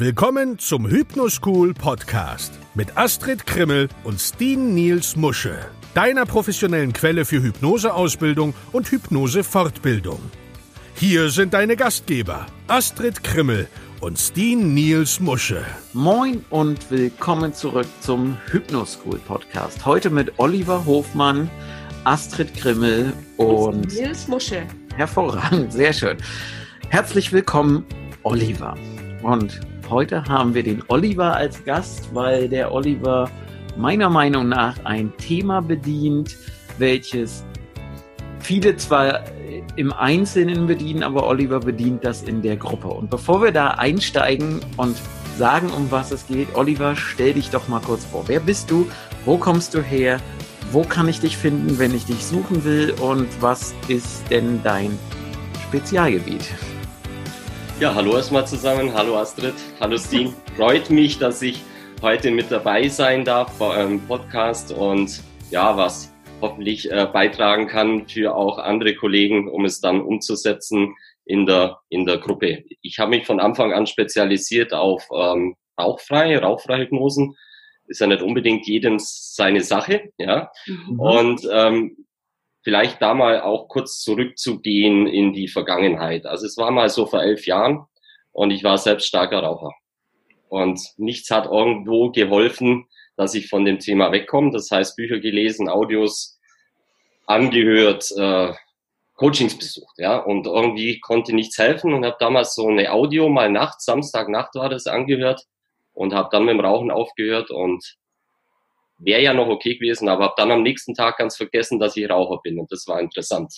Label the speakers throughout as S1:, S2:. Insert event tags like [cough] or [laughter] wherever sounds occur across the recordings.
S1: Willkommen zum Hypnoschool Podcast mit Astrid Krimmel und Steen Niels Musche, deiner professionellen Quelle für Hypnoseausbildung und Hypnosefortbildung. Hier sind deine Gastgeber Astrid Krimmel und Steen Niels Musche.
S2: Moin und willkommen zurück zum Hypnoschool Podcast. Heute mit Oliver Hofmann, Astrid Krimmel und
S3: Nils Musche.
S2: Hervorragend, sehr schön. Herzlich willkommen, Oliver. Und heute haben wir den Oliver als Gast, weil der Oliver meiner Meinung nach ein Thema bedient, welches viele zwar im Einzelnen bedienen, aber Oliver bedient das in der Gruppe. Und bevor wir da einsteigen und sagen, um was es geht, Oliver, stell dich doch mal kurz vor. Wer bist du? Wo kommst du her? Wo kann ich dich finden, wenn ich dich suchen will? Und was ist denn dein Spezialgebiet?
S4: Ja, hallo erstmal zusammen. Hallo Astrid. Hallo Steen. Freut mich, dass ich heute mit dabei sein darf bei eurem Podcast und ja, was hoffentlich äh, beitragen kann für auch andere Kollegen, um es dann umzusetzen in der, in der Gruppe. Ich habe mich von Anfang an spezialisiert auf ähm, rauchfreie, rauchfreie Hypnosen. Ist ja nicht unbedingt jedem seine Sache, ja. Mhm. Und ähm, vielleicht da mal auch kurz zurückzugehen in die Vergangenheit. Also es war mal so vor elf Jahren und ich war selbst starker Raucher. Und nichts hat irgendwo geholfen, dass ich von dem Thema wegkomme. Das heißt, Bücher gelesen, Audios angehört, äh, Coachings besucht, ja. Und irgendwie konnte nichts helfen und habe damals so eine Audio mal nachts, Samstagnacht war das angehört und habe dann mit dem Rauchen aufgehört und wäre ja noch okay gewesen, aber habe dann am nächsten Tag ganz vergessen, dass ich Raucher bin und das war interessant.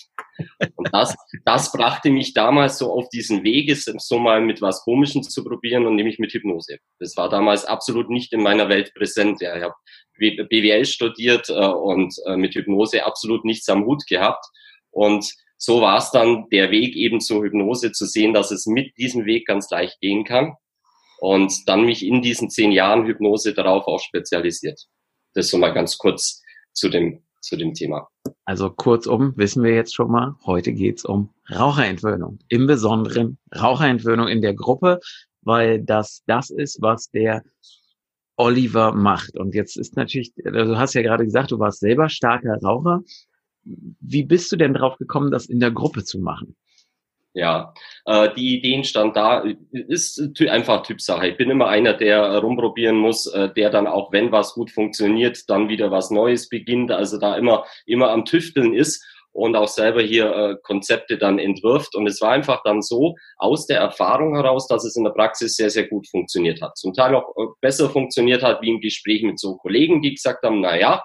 S4: Und das, [laughs] das brachte mich damals so auf diesen Weg, so mal mit was Komischem zu probieren und nämlich mit Hypnose. Das war damals absolut nicht in meiner Welt präsent. Ja, ich habe BWL studiert äh, und äh, mit Hypnose absolut nichts am Hut gehabt und so war es dann der Weg eben zur Hypnose zu sehen, dass es mit diesem Weg ganz leicht gehen kann und dann mich in diesen zehn Jahren Hypnose darauf auch spezialisiert. Das so mal ganz kurz zu dem, zu dem Thema.
S2: Also kurzum wissen wir jetzt schon mal, heute geht's um Raucherentwöhnung. Im Besonderen Raucherentwöhnung in der Gruppe, weil das das ist, was der Oliver macht. Und jetzt ist natürlich, du hast ja gerade gesagt, du warst selber starker Raucher. Wie bist du denn drauf gekommen, das in der Gruppe zu machen?
S4: Ja, äh, die Ideen stand da, ist einfach Typsache. Ich bin immer einer, der rumprobieren muss, äh, der dann auch, wenn was gut funktioniert, dann wieder was Neues beginnt, also da immer, immer am Tüfteln ist und auch selber hier äh, Konzepte dann entwirft. Und es war einfach dann so aus der Erfahrung heraus, dass es in der Praxis sehr, sehr gut funktioniert hat. Zum Teil auch äh, besser funktioniert hat wie im Gespräch mit so Kollegen, die gesagt haben, na ja,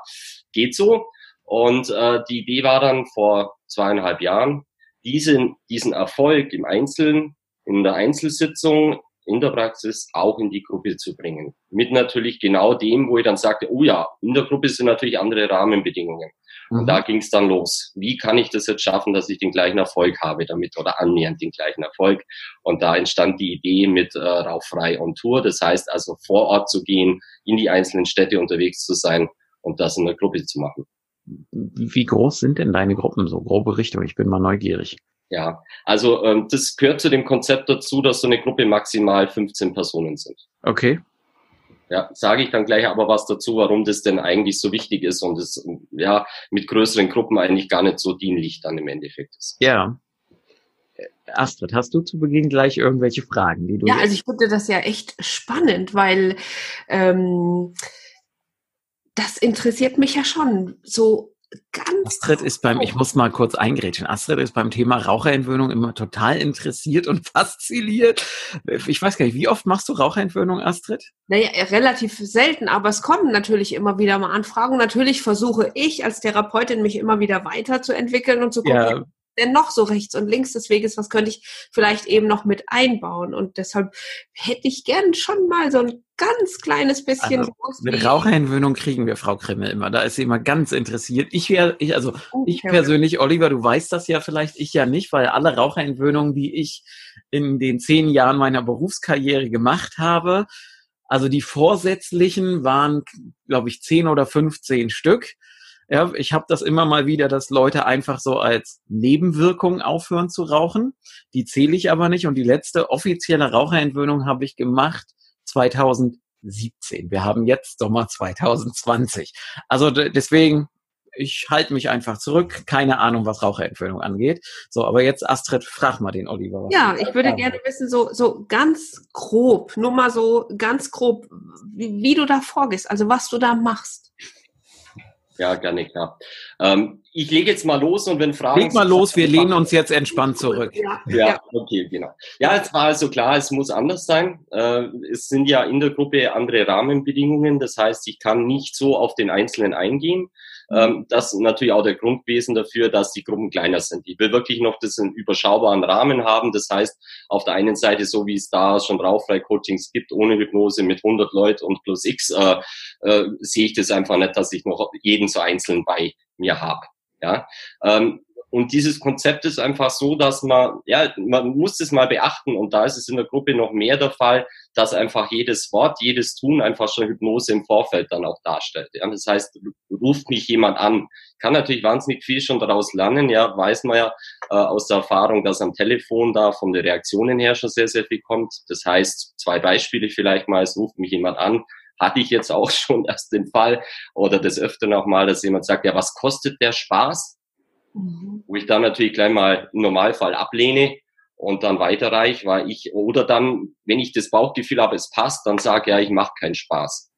S4: geht so. Und äh, die Idee war dann vor zweieinhalb Jahren, diesen, diesen Erfolg im Einzelnen, in der Einzelsitzung, in der Praxis auch in die Gruppe zu bringen. Mit natürlich genau dem, wo ich dann sagte, oh ja, in der Gruppe sind natürlich andere Rahmenbedingungen. Mhm. Und da ging es dann los. Wie kann ich das jetzt schaffen, dass ich den gleichen Erfolg habe damit oder annähernd den gleichen Erfolg? Und da entstand die Idee mit äh, Rauchfrei on Tour. Das heißt also vor Ort zu gehen, in die einzelnen Städte unterwegs zu sein und das in der Gruppe zu machen.
S2: Wie groß sind denn deine Gruppen so? Grobe Richtung. Ich bin mal neugierig.
S4: Ja, also ähm, das gehört zu dem Konzept dazu, dass so eine Gruppe maximal 15 Personen sind.
S2: Okay.
S4: Ja, sage ich dann gleich aber was dazu, warum das denn eigentlich so wichtig ist und es ja mit größeren Gruppen eigentlich gar nicht so dienlich dann im Endeffekt ist.
S2: Ja. Astrid, hast du zu Beginn gleich irgendwelche Fragen, die du.
S3: Ja, also ich finde das ja echt spannend, weil ähm, das interessiert mich ja schon. So ganz.
S2: Astrid ist beim, ich muss mal kurz eingrätschen. Astrid ist beim Thema Raucherentwöhnung immer total interessiert und [laughs] fasziniert. Ich weiß gar nicht, wie oft machst du Raucherentwöhnung, Astrid?
S3: Naja, relativ selten, aber es kommen natürlich immer wieder mal Anfragen. Natürlich versuche ich als Therapeutin mich immer wieder weiterzuentwickeln und zu gucken, ja denn noch so rechts und links des Weges, was könnte ich vielleicht eben noch mit einbauen? Und deshalb hätte ich gern schon mal so ein ganz kleines bisschen.
S2: Also, mit Raucherentwöhnung kriegen wir Frau Krimmel immer. Da ist sie immer ganz interessiert. Ich wäre, ich, also okay. ich persönlich, Oliver, du weißt das ja vielleicht, ich ja nicht, weil alle Raucherentwöhnungen, die ich in den zehn Jahren meiner Berufskarriere gemacht habe, also die vorsätzlichen waren, glaube ich, zehn oder 15 Stück. Ja, ich habe das immer mal wieder, dass Leute einfach so als Nebenwirkung aufhören zu rauchen. Die zähle ich aber nicht. Und die letzte offizielle Raucherentwöhnung habe ich gemacht 2017. Wir haben jetzt Sommer 2020. Also deswegen, ich halte mich einfach zurück. Keine Ahnung, was Raucherentwöhnung angeht. So, aber jetzt Astrid, frag mal den Oliver.
S3: Ja, ich würde gerne wissen, so, so ganz grob, nur mal so ganz grob, wie, wie du da vorgehst, also was du da machst.
S4: Ja, gerne, klar. Ähm, ich lege jetzt mal los und wenn Fragen.
S2: Leg mal los, wir lehnen uns jetzt entspannt zurück.
S4: Ja, ja, okay, genau. Ja, es war also klar, es muss anders sein. Äh, es sind ja in der Gruppe andere Rahmenbedingungen. Das heißt, ich kann nicht so auf den Einzelnen eingehen. Ähm, das ist natürlich auch der Grund gewesen dafür, dass die Gruppen kleiner sind. Ich will wirklich noch das einen überschaubaren Rahmen haben. Das heißt, auf der einen Seite, so wie es da schon Rauchfrei-Coachings gibt, ohne Hypnose mit 100 Leuten und plus X, äh, äh, sehe ich das einfach nicht, dass ich noch jeden so einzeln bei mir habe. Ja, ähm, und dieses Konzept ist einfach so, dass man, ja, man muss es mal beachten und da ist es in der Gruppe noch mehr der Fall, dass einfach jedes Wort, jedes Tun einfach schon Hypnose im Vorfeld dann auch darstellt. Ja, das heißt, ruft mich jemand an, kann natürlich wahnsinnig viel schon daraus lernen. Ja, weiß man ja äh, aus der Erfahrung, dass am Telefon da von den Reaktionen her schon sehr, sehr viel kommt. Das heißt, zwei Beispiele vielleicht mal, es ruft mich jemand an, hatte ich jetzt auch [laughs] schon erst den Fall oder das öfter noch mal, dass jemand sagt, ja, was kostet der Spaß? mhm. wo ich dann natürlich gleich mal im Normalfall ablehne und dann weiterreiche, weil ich, oder dann, wenn ich das Bauchgefühl habe, es passt, dann sage ja, ich mache keinen Spaß.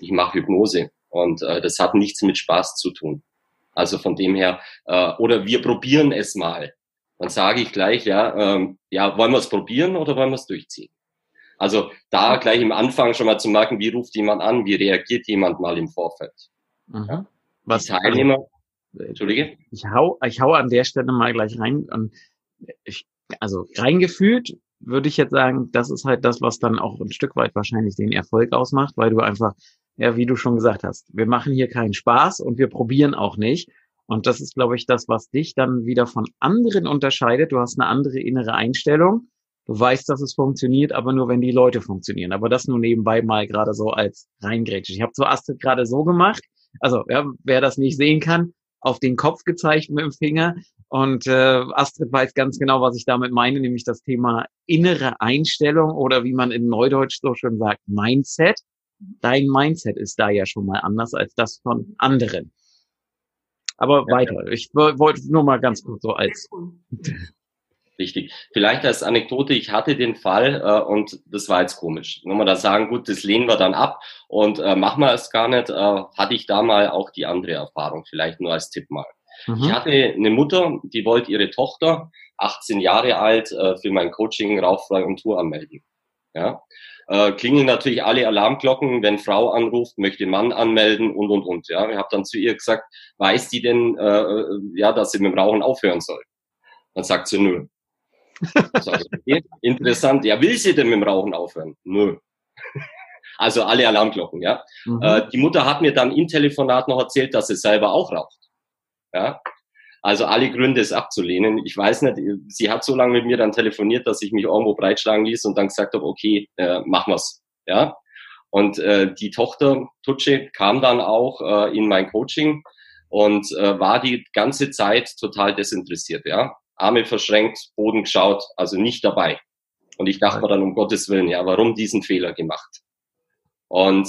S4: Ich mache Hypnose. Und äh, das hat nichts mit Spaß zu tun. Also von dem her, äh, oder wir probieren es mal. Dann sage ich gleich, ja, ähm, ja, wollen wir es probieren oder wollen wir es durchziehen? Also da gleich im Anfang schon mal zu merken, wie ruft jemand an, wie reagiert jemand mal im Vorfeld.
S2: Mhm. Was die Teilnehmer, Entschuldige? Ich hau, ich hau an der Stelle mal gleich rein und ich, also reingefühlt würde ich jetzt sagen, das ist halt das, was dann auch ein Stück weit wahrscheinlich den Erfolg ausmacht, weil du einfach, ja, wie du schon gesagt hast, wir machen hier keinen Spaß und wir probieren auch nicht. Und das ist, glaube ich, das, was dich dann wieder von anderen unterscheidet. Du hast eine andere innere Einstellung. Du weißt, dass es funktioniert, aber nur wenn die Leute funktionieren. Aber das nur nebenbei mal gerade so als reingrätsch. Ich habe so Astrid gerade so gemacht. Also, ja, wer das nicht sehen kann, auf den Kopf gezeigt mit dem Finger. Und äh, Astrid weiß ganz genau, was ich damit meine, nämlich das Thema innere Einstellung oder wie man in Neudeutsch so schön sagt, Mindset. Dein Mindset ist da ja schon mal anders als das von anderen. Aber ja, weiter. Ja. Ich wollte nur mal ganz kurz so als
S4: Richtig. Vielleicht als Anekdote, ich hatte den Fall äh, und das war jetzt komisch. Wenn wir da sagen, gut, das lehnen wir dann ab und äh, machen wir es gar nicht, äh, hatte ich da mal auch die andere Erfahrung, vielleicht nur als Tipp mal. Mhm. Ich hatte eine Mutter, die wollte ihre Tochter, 18 Jahre alt, äh, für mein Coaching rauchfrei und Tour anmelden. Ja? Äh, klingeln natürlich alle Alarmglocken, wenn Frau anruft, möchte Mann anmelden und und und. Ja, ich habe dann zu ihr gesagt, weiß die denn, äh, äh, ja, dass sie mit dem Rauchen aufhören soll? Dann sagt sie nö. [laughs] Okay, interessant. Ja, will sie denn mit dem Rauchen aufhören? Nö. [laughs] Also alle Alarmglocken, ja. Mhm. Äh, die Mutter hat mir dann im Telefonat noch erzählt, dass sie selber auch raucht. Ja. Also alle Gründe, es abzulehnen. Ich weiß nicht, sie hat so lange mit mir dann telefoniert, dass ich mich irgendwo breitschlagen ließ und dann gesagt habe, okay, äh, machen wir's. Ja. Und äh, die Tochter Tutsche kam dann auch äh, in mein Coaching und äh, war die ganze Zeit total desinteressiert, ja. Arme verschränkt, Boden geschaut, also nicht dabei. Und ich dachte mir dann, um Gottes Willen, ja, warum diesen Fehler gemacht? Und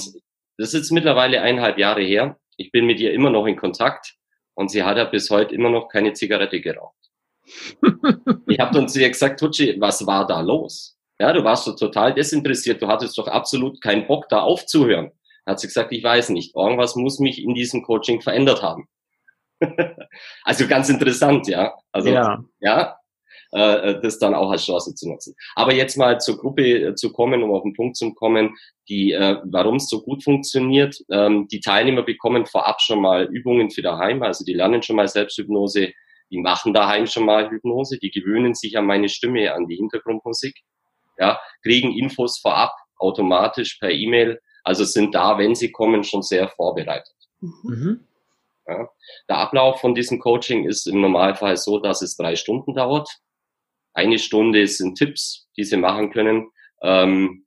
S4: das ist jetzt mittlerweile eineinhalb Jahre her. Ich bin mit ihr immer noch in Kontakt und sie hat ja bis heute immer noch keine Zigarette geraucht. ich habe dann zu ihr gesagt, Tucci, was war da los? Ja, du warst so total desinteressiert, du hattest doch absolut keinen Bock, da aufzuhören. Hat sie gesagt, ich weiß nicht, irgendwas muss mich in diesem Coaching verändert haben. [laughs] also ganz interessant, ja. Also ja, ja äh, das dann auch als Chance zu nutzen. Aber jetzt mal zur Gruppe äh, zu kommen, um auf den Punkt zu kommen, die, äh, warum es so gut funktioniert. Ähm, die Teilnehmer bekommen vorab schon mal Übungen für daheim, also die lernen schon mal Selbsthypnose, die machen daheim schon mal Hypnose, die gewöhnen sich an meine Stimme, an die Hintergrundmusik, ja, kriegen Infos vorab automatisch per E-Mail, also sind da, wenn sie kommen, schon sehr vorbereitet. Mhm. Ja. Der Ablauf von diesem Coaching ist im Normalfall so, dass es drei Stunden dauert. Eine Stunde sind Tipps, die Sie machen können, ähm,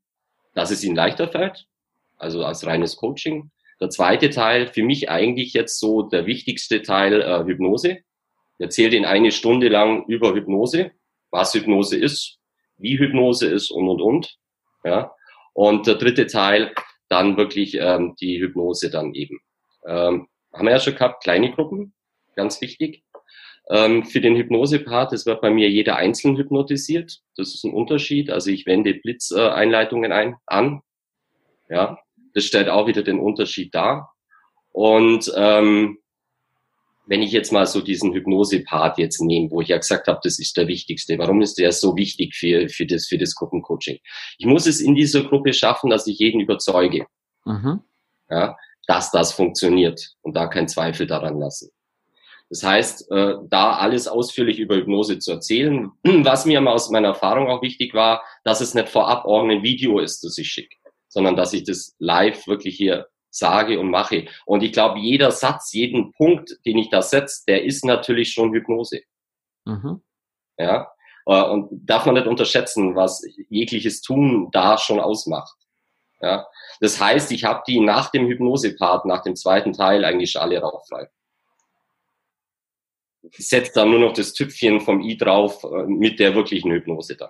S4: dass es Ihnen leichter fällt, also als reines Coaching. Der zweite Teil, für mich eigentlich jetzt so der wichtigste Teil, äh, Hypnose. Ich erzähle Ihnen eine Stunde lang über Hypnose, was Hypnose ist, wie Hypnose ist und, und, und. Ja. Und der dritte Teil, dann wirklich ähm, die Hypnose dann eben. Ähm, haben wir ja schon gehabt, kleine Gruppen, ganz wichtig. Ähm, für den Hypnose-Part, es wird bei mir jeder einzeln hypnotisiert. Das ist ein Unterschied. Also ich wende Blitzeinleitungen ein, an. Ja, das stellt auch wieder den Unterschied dar. Und ähm, wenn ich jetzt mal so diesen Hypnose-Part jetzt nehme, wo ich ja gesagt habe, das ist der wichtigste. Warum ist der so wichtig für, für das, für das Gruppencoaching? Ich muss es in dieser Gruppe schaffen, dass ich jeden überzeuge, mhm. ja, dass das funktioniert und da kein Zweifel daran lassen. Das heißt, äh, da alles ausführlich über Hypnose zu erzählen, [clears throat] was mir aus meiner Erfahrung auch wichtig war, dass es nicht vorab irgendein Video ist, das ich schicke, sondern dass ich das live wirklich hier sage und mache. Und ich glaube, jeder Satz, jeden Punkt, den ich da setze, der ist natürlich schon Hypnose. Mhm. Ja. Äh, und darf man nicht unterschätzen, was jegliches Tun da schon ausmacht. Ja. Das heißt, ich habe die nach dem Hypnose-Part, nach dem zweiten Teil eigentlich alle rauchfrei. Ich setze dann nur noch das Tüpfchen vom I drauf äh, mit der wirklichen Hypnose dann.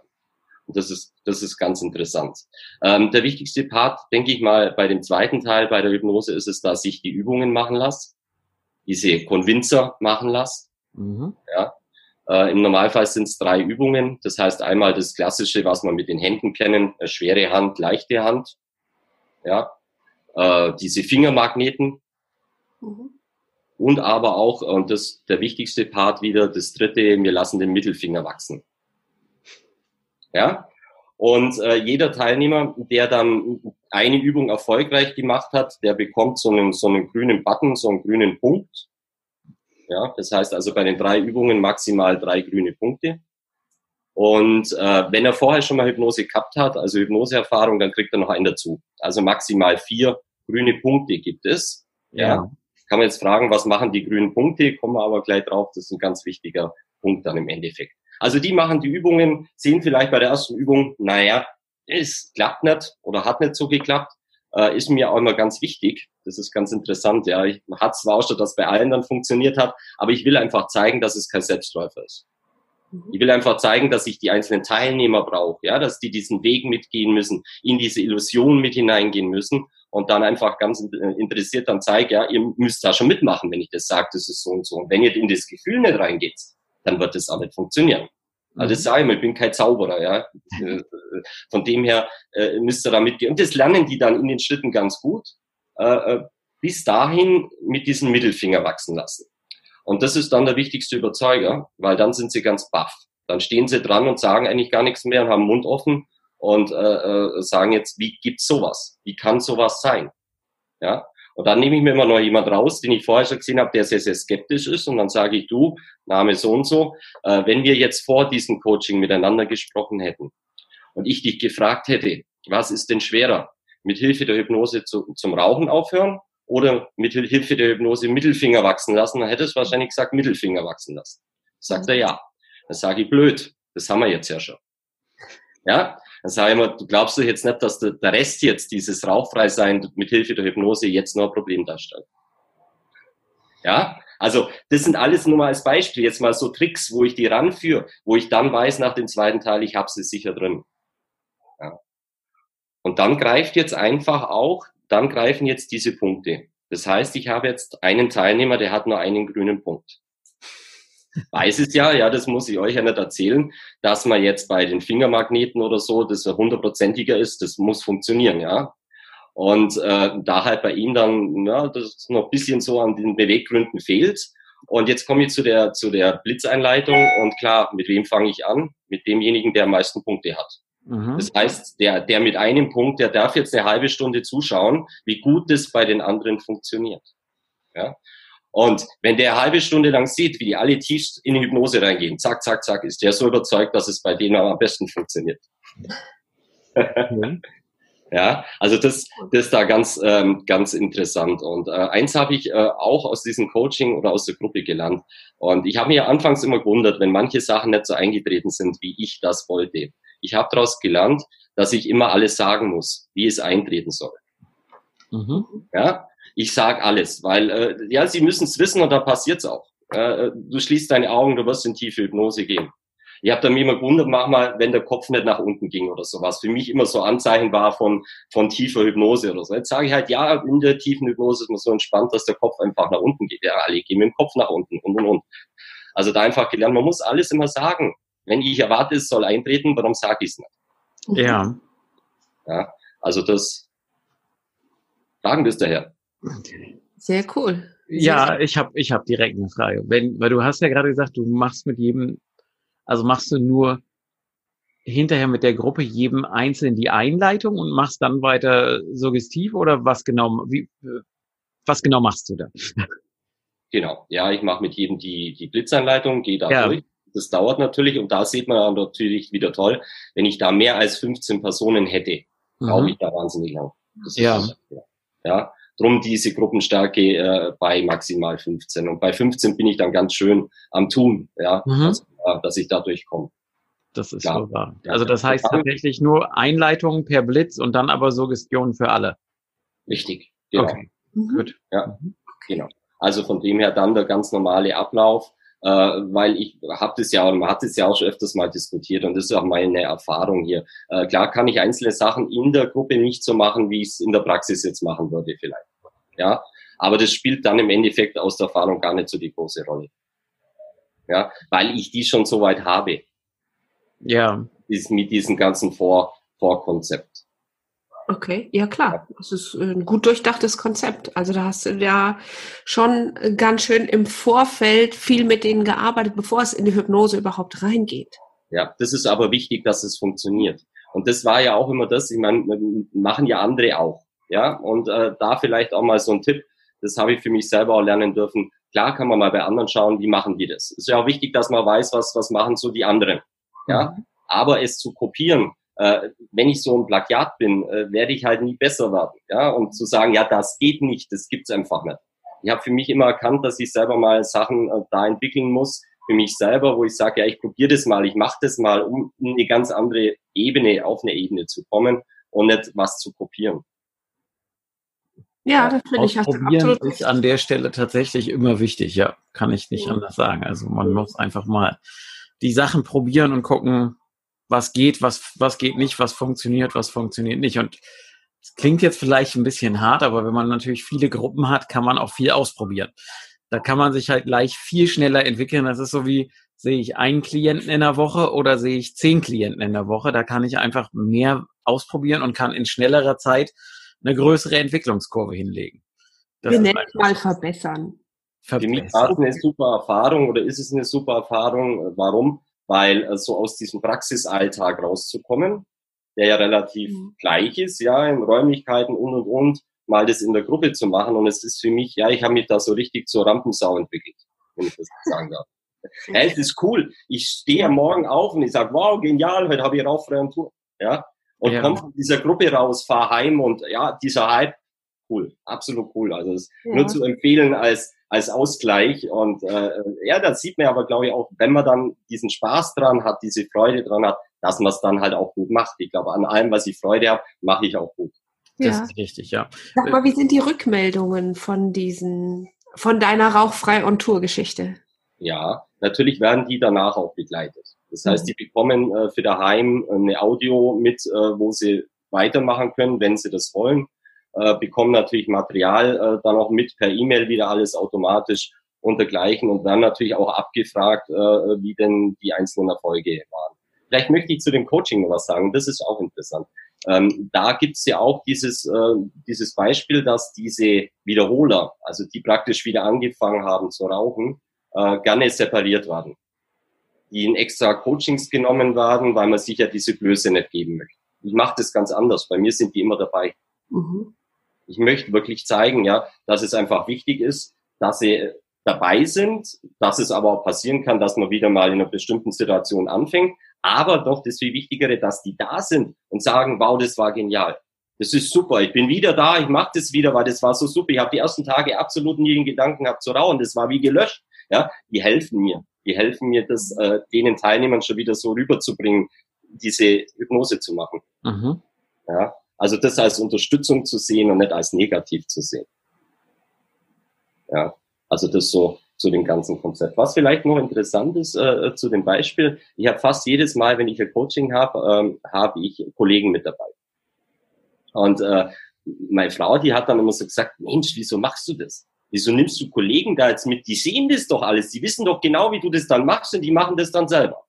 S4: Und das ist, das ist ganz interessant. Ähm, der wichtigste Part, denke ich mal, bei dem zweiten Teil bei der Hypnose ist es, dass ich die Übungen machen lasse, diese Convincer machen lasse. Mhm. Ja. Äh, Im Normalfall sind es drei Übungen. Das heißt einmal das Klassische, was man mit den Händen kennen, schwere Hand, leichte Hand. Ja. Äh, diese Fingermagneten. Mhm. Und aber auch, und das der wichtigste Part wieder, das dritte, wir lassen den Mittelfinger wachsen. Ja? Und äh, jeder Teilnehmer, der dann eine Übung erfolgreich gemacht hat, der bekommt so einen, so einen grünen Button, so einen grünen Punkt. Ja, das heißt also bei den drei Übungen maximal drei grüne Punkte. Und äh, wenn er vorher schon mal Hypnose gehabt hat, also Hypnoseerfahrung, dann kriegt er noch einen dazu. Also maximal vier grüne Punkte gibt es. Ja. ja. Kann man jetzt fragen, was machen die grünen Punkte? Kommen wir aber gleich drauf. Das ist ein ganz wichtiger Punkt dann im Endeffekt. Also die machen die Übungen, sehen vielleicht bei der ersten Übung, naja, es klappt nicht oder hat nicht so geklappt, äh, ist mir auch immer ganz wichtig. Das ist ganz interessant. Ja, ich hat zwar auch schon, dass bei allen dann funktioniert hat, aber ich will einfach zeigen, dass es kein Selbstläufer ist. Ich will einfach zeigen, dass ich die einzelnen Teilnehmer brauche, ja, dass die diesen Weg mitgehen müssen, in diese Illusion mit hineingehen müssen und dann einfach ganz interessiert dann zeige, ja, ihr müsst da schon mitmachen, wenn ich das sage, das ist so und so. Und wenn ihr in das Gefühl nicht reingeht, dann wird es auch nicht funktionieren. Also das mhm. sage ich mal, ich bin kein Zauberer, ja. Von dem her äh, müsst ihr da mitgehen. Und das lernen die dann in den Schritten ganz gut, äh, äh, bis dahin mit diesem Mittelfinger wachsen lassen. Und das ist dann der wichtigste Überzeuger, weil dann sind sie ganz baff. Dann stehen sie dran und sagen eigentlich gar nichts mehr und haben Mund offen und äh, äh, sagen jetzt, wie gibt's sowas? Wie kann sowas sein? Ja, und dann nehme ich mir immer noch jemand raus, den ich vorher schon gesehen habe, der sehr, sehr skeptisch ist. Und dann sage ich, du, Name so und so, äh, wenn wir jetzt vor diesem Coaching miteinander gesprochen hätten und ich dich gefragt hätte, was ist denn schwerer, mit Hilfe der Hypnose zu, zum Rauchen aufhören oder mit Hilfe der Hypnose Mittelfinger wachsen lassen, dann hättest du wahrscheinlich gesagt, Mittelfinger wachsen lassen. Sagt er ja. Dann sage ich, blöd, das haben wir jetzt ja schon. Ja, dann sage ich immer, du glaubst doch jetzt nicht, dass der, der Rest jetzt, dieses Rauchfreisein mit Hilfe der Hypnose jetzt nur ein Problem darstellt. Ja, also das sind alles nur mal als Beispiel, jetzt mal so Tricks, wo ich die ranführe, wo ich dann weiß nach dem zweiten Teil, ich habe sie sicher drin. Ja. Und dann greift jetzt einfach auch, dann greifen jetzt diese Punkte. Das heißt, ich habe jetzt einen Teilnehmer, der hat nur einen grünen Punkt weiß es ja, ja, das muss ich euch ja nicht erzählen, dass man jetzt bei den Fingermagneten oder so, das hundertprozentiger ist, das muss funktionieren, ja. Und äh, da halt bei ihm dann, ja, das noch ein bisschen so an den Beweggründen fehlt. Und jetzt komme ich zu der, zu der Blitzeinleitung und klar, mit wem fange ich an? Mit demjenigen, der am meisten Punkte hat. Mhm. Das heißt, der, der mit einem Punkt, der darf jetzt eine halbe Stunde zuschauen, wie gut das bei den anderen funktioniert. Ja? Und wenn der eine halbe Stunde lang sieht, wie die alle tief in die Hypnose reingehen, zack, zack, zack, ist der so überzeugt, dass es bei denen am besten funktioniert. Mhm. [laughs] ja, also das, das ist da ganz, ähm, ganz interessant. Und äh, eins habe ich äh, auch aus diesem Coaching oder aus der Gruppe gelernt. Und ich habe mir anfangs immer gewundert, wenn manche Sachen nicht so eingetreten sind, wie ich das wollte. Ich habe daraus gelernt, dass ich immer alles sagen muss, wie es eintreten soll. Mhm. Ja, ich sag alles, weil äh, ja, sie müssen es wissen und da passiert's auch. Äh, du schließt deine Augen, du wirst in tiefe Hypnose gehen. Ich habe dann immer gewundert, mach mal, wenn der Kopf nicht nach unten ging oder sowas. Für mich immer so Anzeichen war von, von tiefer Hypnose oder so. Jetzt sage ich halt, ja, in der tiefen Hypnose ist man so entspannt, dass der Kopf einfach nach unten geht. Ja, alle gehen mit dem Kopf nach unten und und und. Also da einfach gelernt, man muss alles immer sagen. Wenn ich erwarte, es soll eintreten, warum sage ich es nicht?
S2: Ja.
S4: Ja, also das Fragen bis daher.
S3: Sehr cool.
S2: Ja, ich habe ich hab direkt eine Frage. Wenn, weil du hast ja gerade gesagt, du machst mit jedem, also machst du nur hinterher mit der Gruppe jedem einzeln die Einleitung und machst dann weiter suggestiv oder was genau, wie, was genau machst du da?
S4: Genau, ja, ich mache mit jedem die, die Blitzanleitung, gehe da ja. durch. Das dauert natürlich und da sieht man dann natürlich wieder toll, wenn ich da mehr als 15 Personen hätte, mhm. brauche ich da wahnsinnig lang.
S2: ja.
S4: ja. Drum diese Gruppenstärke äh, bei maximal 15. Und bei 15 bin ich dann ganz schön am Tun, ja, mhm. also, äh, dass ich da durchkomme.
S2: Das ist ja. so wahr. Also das heißt tatsächlich nur Einleitung per Blitz und dann aber Suggestion für alle.
S4: Richtig, genau. Okay.
S2: Mhm. Gut.
S4: Ja, genau. Also von dem her dann der ganz normale Ablauf, äh, weil ich habe das ja, man hat das ja auch schon öfters mal diskutiert und das ist auch meine Erfahrung hier. Äh, klar kann ich einzelne Sachen in der Gruppe nicht so machen, wie ich es in der Praxis jetzt machen würde vielleicht. Ja, aber das spielt dann im Endeffekt aus der Erfahrung gar nicht so die große Rolle. Ja, weil ich die schon so weit habe.
S2: Ja.
S4: Ist mit diesem ganzen Vor Vorkonzept.
S3: Okay, ja klar. Das ist ein gut durchdachtes Konzept. Also da hast du ja schon ganz schön im Vorfeld viel mit denen gearbeitet, bevor es in die Hypnose überhaupt reingeht.
S4: Ja, das ist aber wichtig, dass es funktioniert. Und das war ja auch immer das, ich meine, machen ja andere auch. Ja, und äh, da vielleicht auch mal so ein Tipp, das habe ich für mich selber auch lernen dürfen. Klar kann man mal bei anderen schauen, wie machen die das. Ist ja auch wichtig, dass man weiß, was, was machen so die anderen. Ja, mhm. aber es zu kopieren, äh, wenn ich so ein Plagiat bin, äh, werde ich halt nie besser werden. Ja, und zu sagen, ja, das geht nicht, das gibt's einfach nicht. Ich habe für mich immer erkannt, dass ich selber mal Sachen äh, da entwickeln muss, für mich selber, wo ich sage, ja, ich probiere das mal, ich mache das mal, um in eine ganz andere Ebene, auf eine Ebene zu kommen und nicht was zu kopieren.
S3: Ja, das finde ich
S2: absolut ist an der Stelle tatsächlich immer wichtig, ja, kann ich nicht ja. anders sagen. Also man muss einfach mal die Sachen probieren und gucken, was geht, was, was geht nicht, was funktioniert, was funktioniert nicht. Und es klingt jetzt vielleicht ein bisschen hart, aber wenn man natürlich viele Gruppen hat, kann man auch viel ausprobieren. Da kann man sich halt gleich viel schneller entwickeln. Das ist so wie, sehe ich einen Klienten in der Woche oder sehe ich zehn Klienten in der Woche. Da kann ich einfach mehr ausprobieren und kann in schnellerer Zeit eine größere Entwicklungskurve hinlegen.
S3: Das Wir nennen es mal verbessern.
S4: verbessern. Für mich war es eine super Erfahrung oder ist es eine super Erfahrung. Warum? Weil äh, so aus diesem Praxisalltag rauszukommen, der ja relativ mhm. gleich ist, ja, in Räumlichkeiten und und und, mal das in der Gruppe zu machen. Und es ist für mich, ja, ich habe mich da so richtig zur Rampensau entwickelt, wenn ich das sagen darf. [laughs] Ja, es ist cool. Ich stehe am Morgen auf und ich sage, wow, genial, heute habe ich rauchfrei und Tour. Ja. Und ja. komme von dieser Gruppe raus, fahre heim und ja, dieser Hype, cool, absolut cool. Also es ja. nur zu empfehlen als als Ausgleich. Und äh, ja, das sieht man aber, glaube ich, auch, wenn man dann diesen Spaß dran hat, diese Freude dran hat, dass man es dann halt auch gut macht. Ich glaube, an allem, was ich Freude habe, mache ich auch gut.
S2: Das ja. ist richtig, ja.
S3: Sag mal, wie sind die Rückmeldungen von diesen, von deiner Rauchfrei- und Tour-Geschichte?
S4: Ja, natürlich werden die danach auch begleitet. Das heißt, mhm. die bekommen äh, für daheim eine Audio mit, äh, wo sie weitermachen können, wenn sie das wollen äh, bekommen natürlich Material äh, dann auch mit per E-Mail wieder alles automatisch und dergleichen und werden natürlich auch abgefragt, äh, wie denn die einzelnen Erfolge waren. Vielleicht möchte ich zu dem Coaching noch was sagen, das ist auch interessant. Ähm, da gibt's ja auch dieses, äh, dieses Beispiel, dass diese Wiederholer, also die praktisch wieder angefangen haben zu rauchen, äh, gerne separiert werden. Die in extra Coachings genommen werden, weil man sich ja diese Blöße nicht geben möchte. Ich mache das ganz anders. Bei mir sind die immer dabei. Mhm. Ich möchte wirklich zeigen, ja, dass es einfach wichtig ist, dass sie dabei sind, dass es aber auch passieren kann, dass man wieder mal in einer bestimmten Situation anfängt. Aber doch das viel Wichtigere, dass die da sind und sagen, wow, das war genial. Das ist super. Ich bin wieder da. Ich mache das wieder, weil das war so super. Ich habe die ersten Tage absolut nie den Gedanken gehabt zu rauchen. Das war wie gelöscht. Ja, die helfen mir. Die helfen mir, das äh, denen Teilnehmern schon wieder so rüberzubringen, diese Hypnose zu machen. Mhm. Ja, also das als Unterstützung zu sehen und nicht als negativ zu sehen. Ja, also das so zu dem ganzen Konzept. Was vielleicht noch interessant ist äh, zu dem Beispiel, ich habe fast jedes Mal, wenn ich ein Coaching habe, ähm, habe ich Kollegen mit dabei. Und äh, meine Frau, die hat dann immer so gesagt, Mensch, wieso machst du das? Wieso nimmst du Kollegen da jetzt mit? Die sehen das doch alles, die wissen doch genau, wie du das dann machst und die machen das dann selber.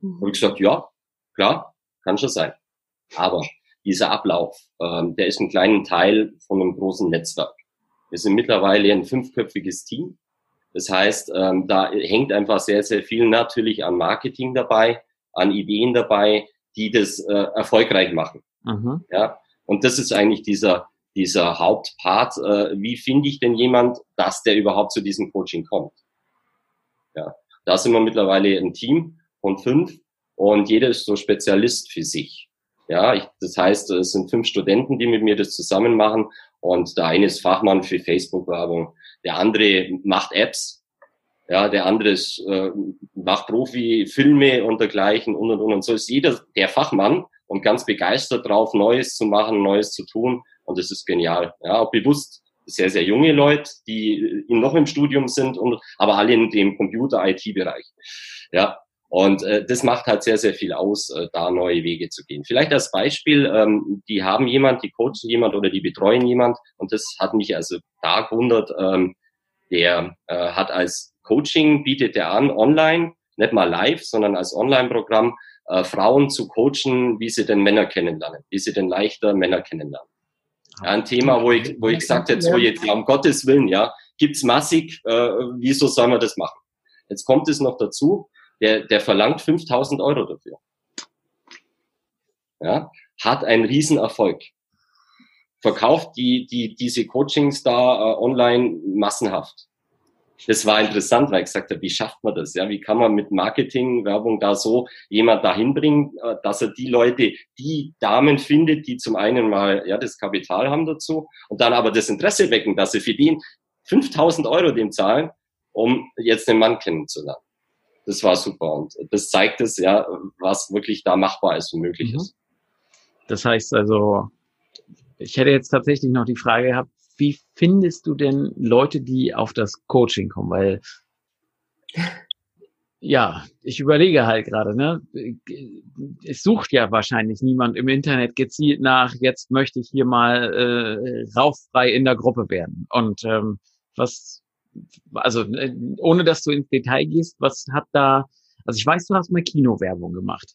S4: Mhm. Habe ich gesagt, ja, klar, kann schon sein. Aber dieser Ablauf, ähm, der ist ein kleiner Teil von einem großen Netzwerk. Wir sind mittlerweile ein fünfköpfiges Team. Das heißt, ähm, da hängt einfach sehr, sehr viel natürlich an Marketing dabei, an Ideen dabei, die das äh, erfolgreich machen. Mhm. Ja, und das ist eigentlich dieser dieser Hauptpart. Äh, wie finde ich denn jemand, dass der überhaupt zu diesem Coaching kommt? Ja, da sind wir mittlerweile ein Team von fünf und jeder ist so Spezialist für sich. Ja, ich, das heißt, es sind fünf Studenten, die mit mir das zusammen machen und der eine ist Fachmann für Facebook-Werbung, der andere macht Apps, ja, der andere ist, äh, macht Profi-Filme und dergleichen und und und und so ist jeder der Fachmann und ganz begeistert drauf, Neues zu machen, Neues zu tun und das ist genial. Ja, auch bewusst sehr, sehr junge Leute, die noch im Studium sind und aber alle in dem Computer-IT-Bereich. Ja, und äh, das macht halt sehr, sehr viel aus, äh, da neue Wege zu gehen. Vielleicht als Beispiel, ähm, die haben jemand, die coachen jemand oder die betreuen jemand und das hat mich also da gewundert, ähm, der äh, hat als Coaching, bietet er an, online, nicht mal live, sondern als Online-Programm, äh, Frauen zu coachen, wie sie denn Männer kennenlernen, wie sie denn leichter Männer kennenlernen. Ja, ein Thema, wo ich, wo ich gesagt hätte, so jetzt, ja, um Gottes Willen, ja, gibt's massig, äh, wieso soll man das machen? Jetzt kommt es noch dazu, der, der verlangt 5000 Euro dafür. Ja, hat einen Riesenerfolg. Verkauft die, die, diese Coachings da äh, online massenhaft. Das war interessant, weil ich gesagt habe, wie schafft man das? Ja, wie kann man mit Marketing, Werbung da so jemand dahin bringen, äh, dass er die Leute, die Damen findet, die zum einen mal ja das Kapital haben dazu und dann aber das Interesse wecken, dass sie für den 5000 Euro dem zahlen, um jetzt den Mann kennenzulernen das war super. Und das zeigt es ja, was wirklich da machbar ist und möglich mhm. ist.
S2: Das heißt also, ich hätte jetzt tatsächlich noch die Frage gehabt, wie findest du denn Leute, die auf das Coaching kommen? Weil, ja, ich überlege halt gerade, ne? Es sucht ja wahrscheinlich niemand im Internet gezielt nach, jetzt möchte ich hier mal äh, rauffrei in der Gruppe werden. Und ähm, was, also äh, ohne dass du ins Detail gehst, was hat da, also ich weiß, du hast mal Kinowerbung gemacht.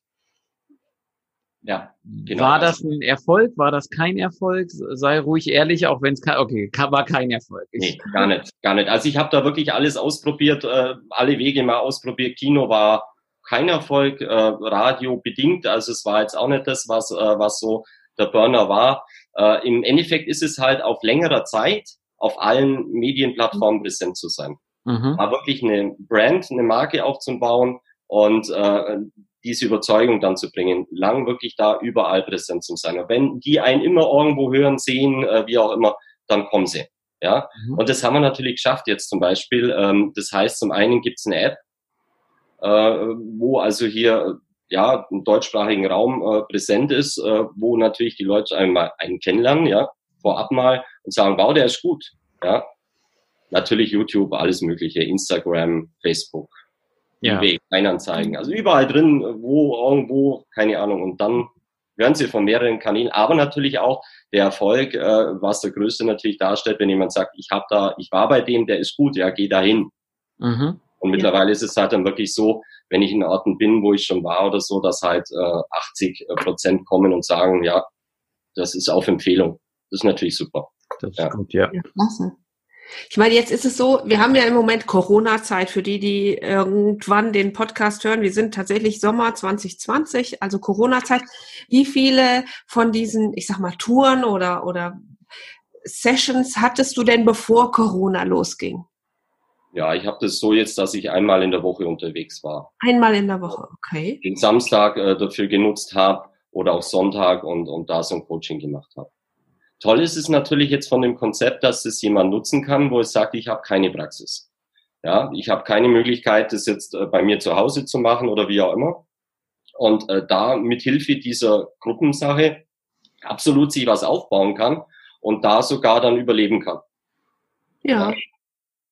S2: Ja, genau. War das ein Erfolg? War das kein Erfolg? Sei ruhig ehrlich, auch wenn es kein, okay, war kein Erfolg.
S4: Nee, gar nicht, gar nicht. Also ich habe da wirklich alles ausprobiert, äh, alle Wege mal ausprobiert. Kino war kein Erfolg, äh, Radio bedingt, also es war jetzt auch nicht das, was, äh, was so der Burner war. Äh, Im Endeffekt ist es halt auf längerer Zeit auf allen Medienplattformen präsent zu sein. Mhm. War wirklich eine Brand, eine Marke aufzubauen und äh, diese Überzeugung dann zu bringen, lang wirklich da überall präsent zu sein. Und wenn die einen immer irgendwo hören, sehen, äh, wie auch immer, dann kommen sie. Ja, mhm. und das haben wir natürlich geschafft jetzt zum Beispiel. Ähm, das heißt, zum einen gibt es eine App, äh, wo also hier ja im deutschsprachigen Raum äh, präsent ist, äh, wo natürlich die Leute einmal einen kennenlernen, ja, vorab mal und sagen, wow, der ist gut. Ja, natürlich YouTube, alles Mögliche, Instagram, Facebook, ja. eBay, Kleinanzeigen, also überall drin, wo irgendwo, keine Ahnung. Und dann hören sie von mehreren Kanälen, aber natürlich auch der Erfolg, äh, was der größte natürlich darstellt, wenn jemand sagt, ich habe da, ich war bei dem, der ist gut, ja, geh dahin. Mhm. Und mittlerweile ja. ist es halt dann wirklich so, wenn ich in Orten bin, wo ich schon war oder so, dass halt äh, 80 Prozent kommen und sagen, ja, das ist auf Empfehlung. Das ist natürlich super. Das ja. ist gut, ja. ja klasse.
S3: Ich meine, jetzt ist es so, wir haben ja im Moment Corona-Zeit für die, die irgendwann den Podcast hören. Wir sind tatsächlich Sommer 2020, also Corona-Zeit. Wie viele von diesen, ich sag mal, Touren oder, oder Sessions hattest du denn bevor Corona losging?
S4: Ja, ich habe das so jetzt, dass ich einmal in der Woche unterwegs war.
S3: Einmal in der Woche, okay.
S4: Den Samstag äh, dafür genutzt habe oder auch Sonntag und, und da so ein Coaching gemacht habe. Toll ist es natürlich jetzt von dem Konzept, dass es jemand nutzen kann, wo es sagt, ich habe keine Praxis. Ja, ich habe keine Möglichkeit, das jetzt äh, bei mir zu Hause zu machen oder wie auch immer. Und äh, da mit Hilfe dieser Gruppensache absolut sich was aufbauen kann und da sogar dann überleben kann.
S3: Ja. ja.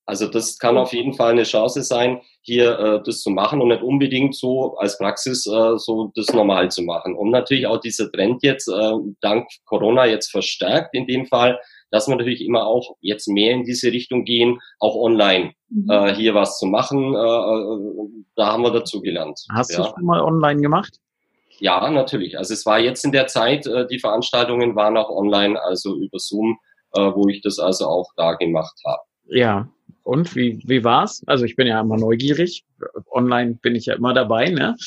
S4: Also das kann auf jeden Fall eine Chance sein, hier äh, das zu machen und nicht unbedingt so als Praxis äh, so das normal zu machen. Und natürlich auch dieser Trend jetzt äh, dank Corona jetzt verstärkt in dem Fall, dass wir natürlich immer auch jetzt mehr in diese Richtung gehen, auch online mhm. äh, hier was zu machen. Äh, äh da haben wir dazu gelernt.
S2: Hast ja. du schon mal online gemacht?
S4: Ja, natürlich. Also es war jetzt in der Zeit, äh, die Veranstaltungen waren auch online, also über Zoom, äh, wo ich das also auch da gemacht habe.
S2: Ja, und wie, wie war's? Also ich bin ja immer neugierig. Online bin ich ja immer dabei, ne?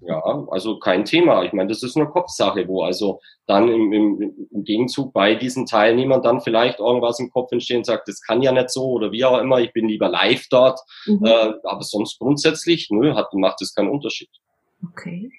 S4: Ja, also kein Thema. Ich meine, das ist eine Kopfsache, wo also dann im, im, im Gegenzug bei diesen Teilnehmern dann vielleicht irgendwas im Kopf entsteht und sagt, das kann ja nicht so oder wie auch immer, ich bin lieber live dort. Mhm. Äh, aber sonst grundsätzlich, nö, hat, macht das keinen Unterschied.
S3: Okay.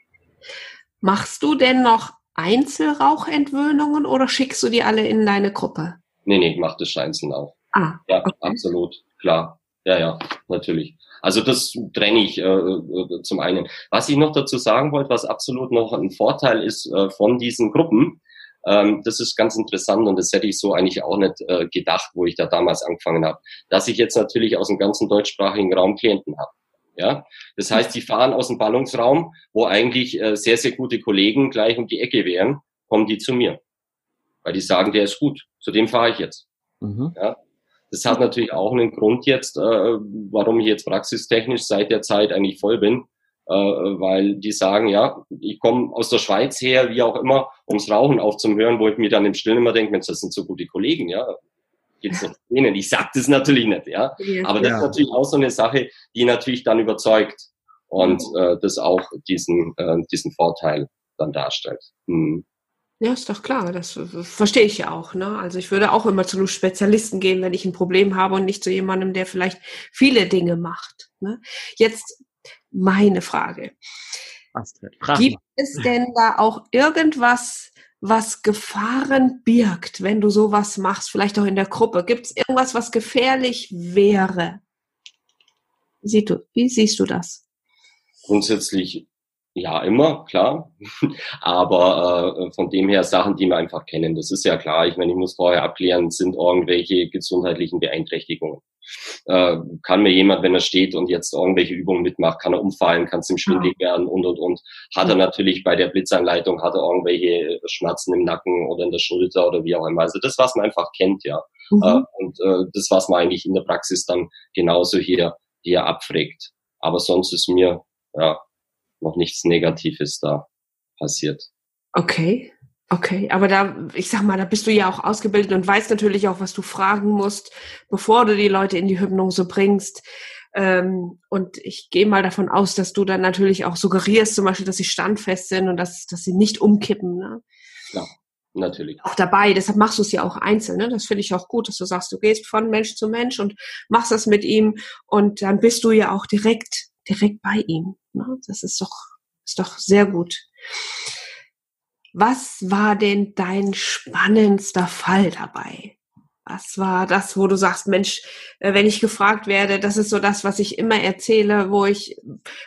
S3: Machst du denn noch Einzelrauchentwöhnungen oder schickst du die alle in deine Gruppe?
S4: Nee, nee, ich mach das einzeln auch. Ah, ja, okay. absolut, klar. Ja, ja, natürlich. Also das trenne ich äh, äh, zum einen. Was ich noch dazu sagen wollte, was absolut noch ein Vorteil ist äh, von diesen Gruppen, ähm, das ist ganz interessant und das hätte ich so eigentlich auch nicht äh, gedacht, wo ich da damals angefangen habe, dass ich jetzt natürlich aus dem ganzen deutschsprachigen Raum Klienten habe. Ja, das heißt, die fahren aus dem Ballungsraum, wo eigentlich äh, sehr, sehr gute Kollegen gleich um die Ecke wären, kommen die zu mir. Weil die sagen, der ist gut, zu dem fahre ich jetzt. Mhm. Ja, das hat natürlich auch einen Grund jetzt, äh, warum ich jetzt praxistechnisch seit der Zeit eigentlich voll bin, äh, weil die sagen, ja, ich komme aus der Schweiz her, wie auch immer, ums Rauchen aufzuhören, wo ich mir dann im Stillen immer denke, Mensch, das sind so gute Kollegen, ja. Gibt's noch denen? Ich sag das natürlich nicht, ja. Aber das ist natürlich auch so eine Sache, die natürlich dann überzeugt und äh, das auch diesen, äh, diesen Vorteil dann darstellt. Hm.
S3: Ja, ist doch klar, das verstehe ich ja auch. Ne? Also ich würde auch immer zu einem Spezialisten gehen, wenn ich ein Problem habe und nicht zu jemandem, der vielleicht viele Dinge macht. Ne? Jetzt meine Frage. Gibt es denn da auch irgendwas, was Gefahren birgt, wenn du sowas machst, vielleicht auch in der Gruppe? Gibt es irgendwas, was gefährlich wäre? Wie siehst du das?
S4: Grundsätzlich ja, immer, klar. [laughs] Aber äh, von dem her Sachen, die wir einfach kennen. Das ist ja klar. Ich meine, ich muss vorher abklären, sind irgendwelche gesundheitlichen Beeinträchtigungen. Äh, kann mir jemand, wenn er steht und jetzt irgendwelche Übungen mitmacht, kann er umfallen, kann es ihm schwindelig werden und und und. Hat er natürlich bei der Blitzanleitung, hat er irgendwelche Schmerzen im Nacken oder in der Schulter oder wie auch immer. Also das, was man einfach kennt, ja. Mhm. Äh, und äh, das, was man eigentlich in der Praxis dann genauso hier, hier abfragt. Aber sonst ist mir, ja, noch nichts Negatives da passiert.
S3: Okay. Okay, aber da, ich sag mal, da bist du ja auch ausgebildet und weißt natürlich auch, was du fragen musst, bevor du die Leute in die Hypnose bringst. Ähm, und ich gehe mal davon aus, dass du dann natürlich auch suggerierst, zum Beispiel, dass sie standfest sind und dass, dass sie nicht umkippen. Ne?
S4: Ja, natürlich.
S3: Auch dabei, deshalb machst du es ja auch einzeln. Ne? Das finde ich auch gut, dass du sagst, du gehst von Mensch zu Mensch und machst das mit ihm und dann bist du ja auch direkt, direkt bei ihm. Ne? Das ist doch, ist doch sehr gut. Was war denn dein spannendster Fall dabei? Was war das, wo du sagst, Mensch, äh, wenn ich gefragt werde, das ist so das, was ich immer erzähle, wo ich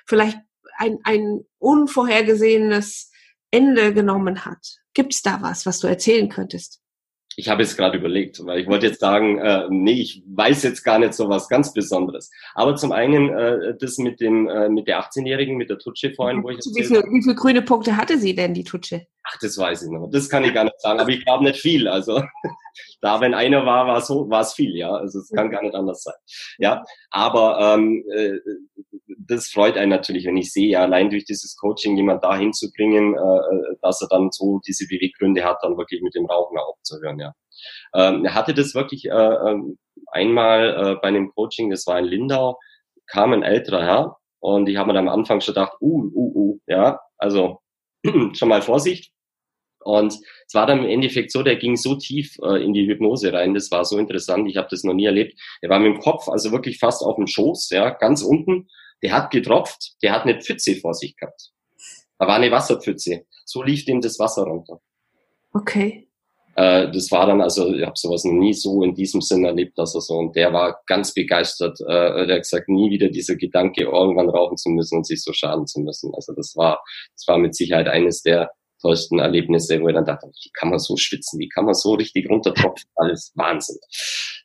S3: vielleicht ein, ein unvorhergesehenes Ende genommen hat. Gibt es da was, was du erzählen könntest?
S4: Ich habe jetzt gerade überlegt, weil ich wollte jetzt sagen, äh, nee, ich weiß jetzt gar nicht so was ganz Besonderes. Aber zum einen äh, das mit dem äh, mit der 18-Jährigen, mit der Tutsche vorhin, wo ich
S3: jetzt wie, viel, wie viele grüne Punkte hatte sie denn, die Tutsche?
S4: Ach, das weiß ich noch. Das kann ich gar nicht sagen. Aber ich glaube nicht viel. Also [laughs] da, wenn einer war, war es war es viel. Ja, also es kann gar nicht anders sein. Ja, aber ähm, äh, das freut einen natürlich, wenn ich sehe, ja, allein durch dieses Coaching jemand dahin zu bringen, äh, dass er dann so diese Beweggründe hat, dann wirklich mit dem Rauchen aufzuhören. Ja, ähm, er hatte das wirklich äh, ähm, einmal äh, bei einem Coaching. Das war in Lindau, kam ein älterer Herr und ich habe mir dann am Anfang schon gedacht, uh, uh, uh, ja, also [clears throat] schon mal Vorsicht. Und es war dann im Endeffekt so, der ging so tief äh, in die Hypnose rein, das war so interessant, ich habe das noch nie erlebt. Er war mit dem Kopf also wirklich fast auf dem Schoß, ja, ganz unten. Der hat getropft, der hat eine Pfütze vor sich gehabt. Da war eine Wasserpfütze. So lief dem das Wasser runter.
S3: Okay.
S4: Äh, das war dann, also ich habe sowas noch nie so in diesem Sinn erlebt, dass er so, und der war ganz begeistert. Äh, der hat gesagt, nie wieder dieser Gedanke, irgendwann rauchen zu müssen und sich so schaden zu müssen. Also das war, das war mit Sicherheit eines der tollsten Erlebnisse, wo ich dann dachte, wie kann man so schwitzen, wie kann man so richtig runtertropfen, alles Wahnsinn.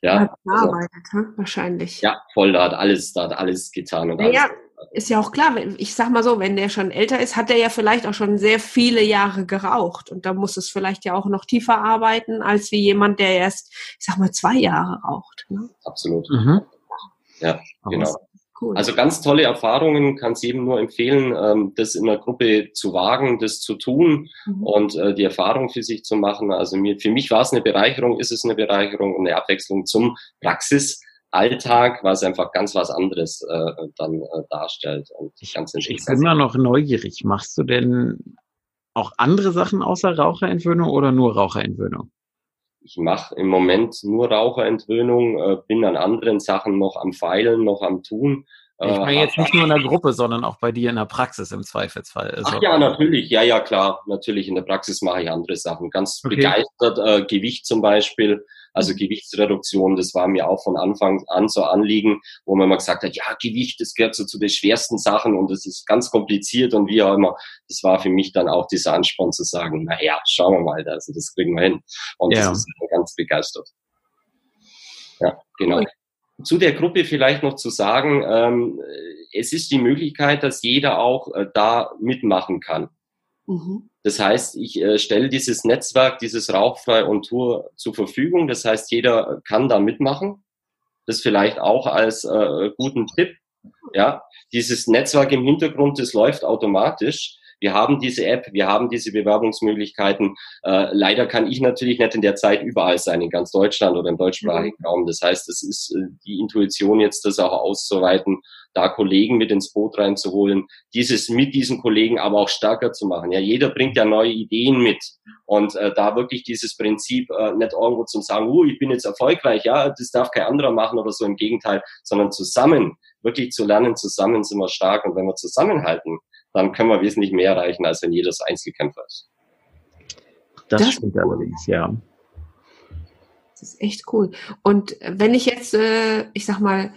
S3: Ja, hat gearbeitet, also, wahrscheinlich.
S4: Ja, voll, da hat alles, da hat alles getan. Und
S3: ja, ist ja auch klar, ich sag mal so, wenn der schon älter ist, hat er ja vielleicht auch schon sehr viele Jahre geraucht und da muss es vielleicht ja auch noch tiefer arbeiten, als wie jemand, der erst, ich sag mal, zwei Jahre raucht. Ne?
S4: Absolut. Mhm. Ja, genau. Cool. Also ganz tolle Erfahrungen, kann es jedem nur empfehlen, ähm, das in der Gruppe zu wagen, das zu tun mhm. und äh, die Erfahrung für sich zu machen. Also mir, für mich war es eine Bereicherung, ist es eine Bereicherung und eine Abwechslung zum Praxisalltag, was einfach ganz was anderes äh, dann äh, darstellt. Und
S2: ich, ganz ich bin immer noch neugierig. Machst du denn auch andere Sachen außer Raucherentwöhnung oder nur Raucherentwöhnung?
S4: Ich mache im Moment nur Raucherentwöhnung, äh, bin an anderen Sachen noch am Feilen, noch am Tun.
S2: Ich meine äh, jetzt nicht nur in der [laughs] Gruppe, sondern auch bei dir in der Praxis im Zweifelsfall.
S4: Also Ach ja, natürlich. Ja, ja, klar. Natürlich. In der Praxis mache ich andere Sachen. Ganz okay. begeistert. Äh, Gewicht zum Beispiel. Also mhm. Gewichtsreduktion, das war mir auch von Anfang an so Anliegen, wo man immer gesagt hat, ja, Gewicht, das gehört so zu den schwersten Sachen und das ist ganz kompliziert und wie auch immer. Das war für mich dann auch dieser Ansporn zu sagen, naja, schauen wir mal, also das kriegen wir hin. Und ja. das ist ganz begeistert. Ja, genau zu der Gruppe vielleicht noch zu sagen, ähm, es ist die Möglichkeit, dass jeder auch äh, da mitmachen kann. Mhm. Das heißt, ich äh, stelle dieses Netzwerk, dieses Rauchfrei und Tour zur Verfügung. Das heißt, jeder kann da mitmachen. Das vielleicht auch als äh, guten Tipp. Ja, dieses Netzwerk im Hintergrund, das läuft automatisch. Wir haben diese App, wir haben diese Bewerbungsmöglichkeiten. Äh, leider kann ich natürlich nicht in der Zeit überall sein, in ganz Deutschland oder im deutschsprachigen mhm. Raum. Das heißt, es ist äh, die Intuition jetzt, das auch auszuweiten, da Kollegen mit ins Boot reinzuholen, dieses mit diesen Kollegen aber auch stärker zu machen. Ja, jeder bringt ja neue Ideen mit und äh, da wirklich dieses Prinzip äh, nicht irgendwo zum sagen, uh, ich bin jetzt erfolgreich, ja, das darf kein anderer machen oder so im Gegenteil, sondern zusammen, wirklich zu lernen, zusammen sind wir stark und wenn wir zusammenhalten, dann können wir wesentlich mehr erreichen, als wenn jedes Einzelkämpfer ist.
S2: Das, das stimmt allerdings, ja.
S3: Das ist echt cool. Und wenn ich jetzt, äh, ich sag mal,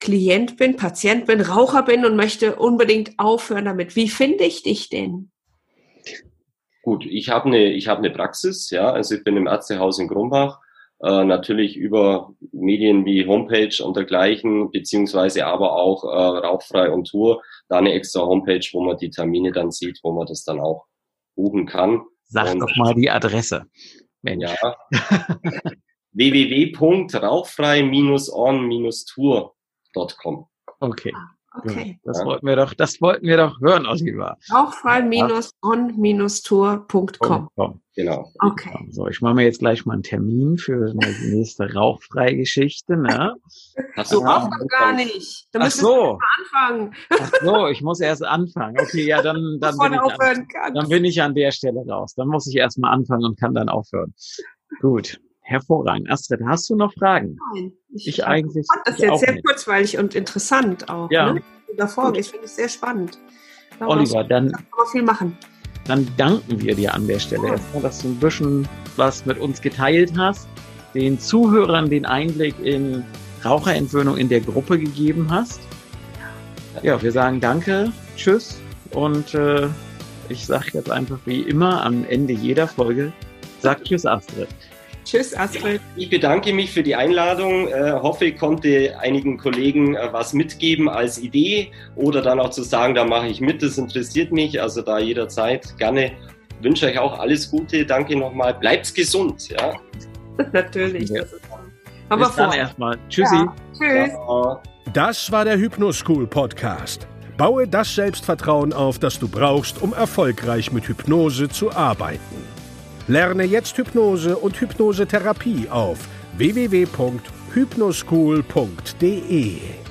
S3: Klient bin, Patient bin, Raucher bin und möchte unbedingt aufhören damit, wie finde ich dich denn?
S4: Gut, ich habe eine ich habe eine Praxis, ja, also ich bin im Ärztehaus in Grumbach, äh, natürlich über Medien wie Homepage und dergleichen, beziehungsweise aber auch äh, Rauchfrei und Tour da eine extra Homepage, wo man die Termine dann sieht, wo man das dann auch buchen kann.
S2: Sag und, doch mal die Adresse.
S4: Mensch. Ja. [laughs] www.rauchfrei-on-tour.com.
S2: Okay. Ah, okay. Das ja. wollten wir doch, das wollten wir doch hören, Oliver.
S3: Rauchfrei-on-tour.com.
S4: Genau.
S3: Okay.
S2: So, ich mache mir jetzt gleich mal einen Termin für die nächste Rauchfrei-Geschichte, ne?
S3: Hast du auch noch gar nicht.
S2: Da Ach so. anfangen. Ach so, ich muss erst anfangen. Okay, ja, dann, dann, bin ich, an, dann bin ich an der Stelle raus. Dann muss ich erst mal anfangen und kann dann aufhören. Gut. Hervorragend. Astrid, hast du noch Fragen?
S3: Nein. Ich, ich eigentlich. fand das jetzt sehr nicht. kurzweilig und interessant auch.
S2: Ja. Ne?
S3: Davor, ich finde es sehr spannend.
S2: Oliver, dann. Kann
S3: man viel machen
S2: dann danken wir dir an der Stelle erstmal, dass du ein bisschen was mit uns geteilt hast, den Zuhörern den Einblick in Raucherentwöhnung in der Gruppe gegeben hast. Ja, wir sagen danke, tschüss und äh, ich sage jetzt einfach wie immer am Ende jeder Folge, sag [laughs] tschüss Astrid.
S3: Tschüss, Astrid.
S4: Ich bedanke mich für die Einladung. Äh, hoffe, ich konnte einigen Kollegen äh, was mitgeben als Idee oder dann auch zu sagen, da mache ich mit, das interessiert mich. Also da jederzeit gerne. Wünsche euch auch alles Gute. Danke nochmal. Bleibt gesund. Ja. [laughs]
S3: Natürlich. Ja.
S2: Aber Bis dann erstmal. Tschüssi. Ja.
S3: Tschüss.
S1: Das war der Hypnoschool Podcast. Baue das Selbstvertrauen auf, das du brauchst, um erfolgreich mit Hypnose zu arbeiten. Lerne jetzt Hypnose und Hypnosetherapie auf www.hypnoschool.de.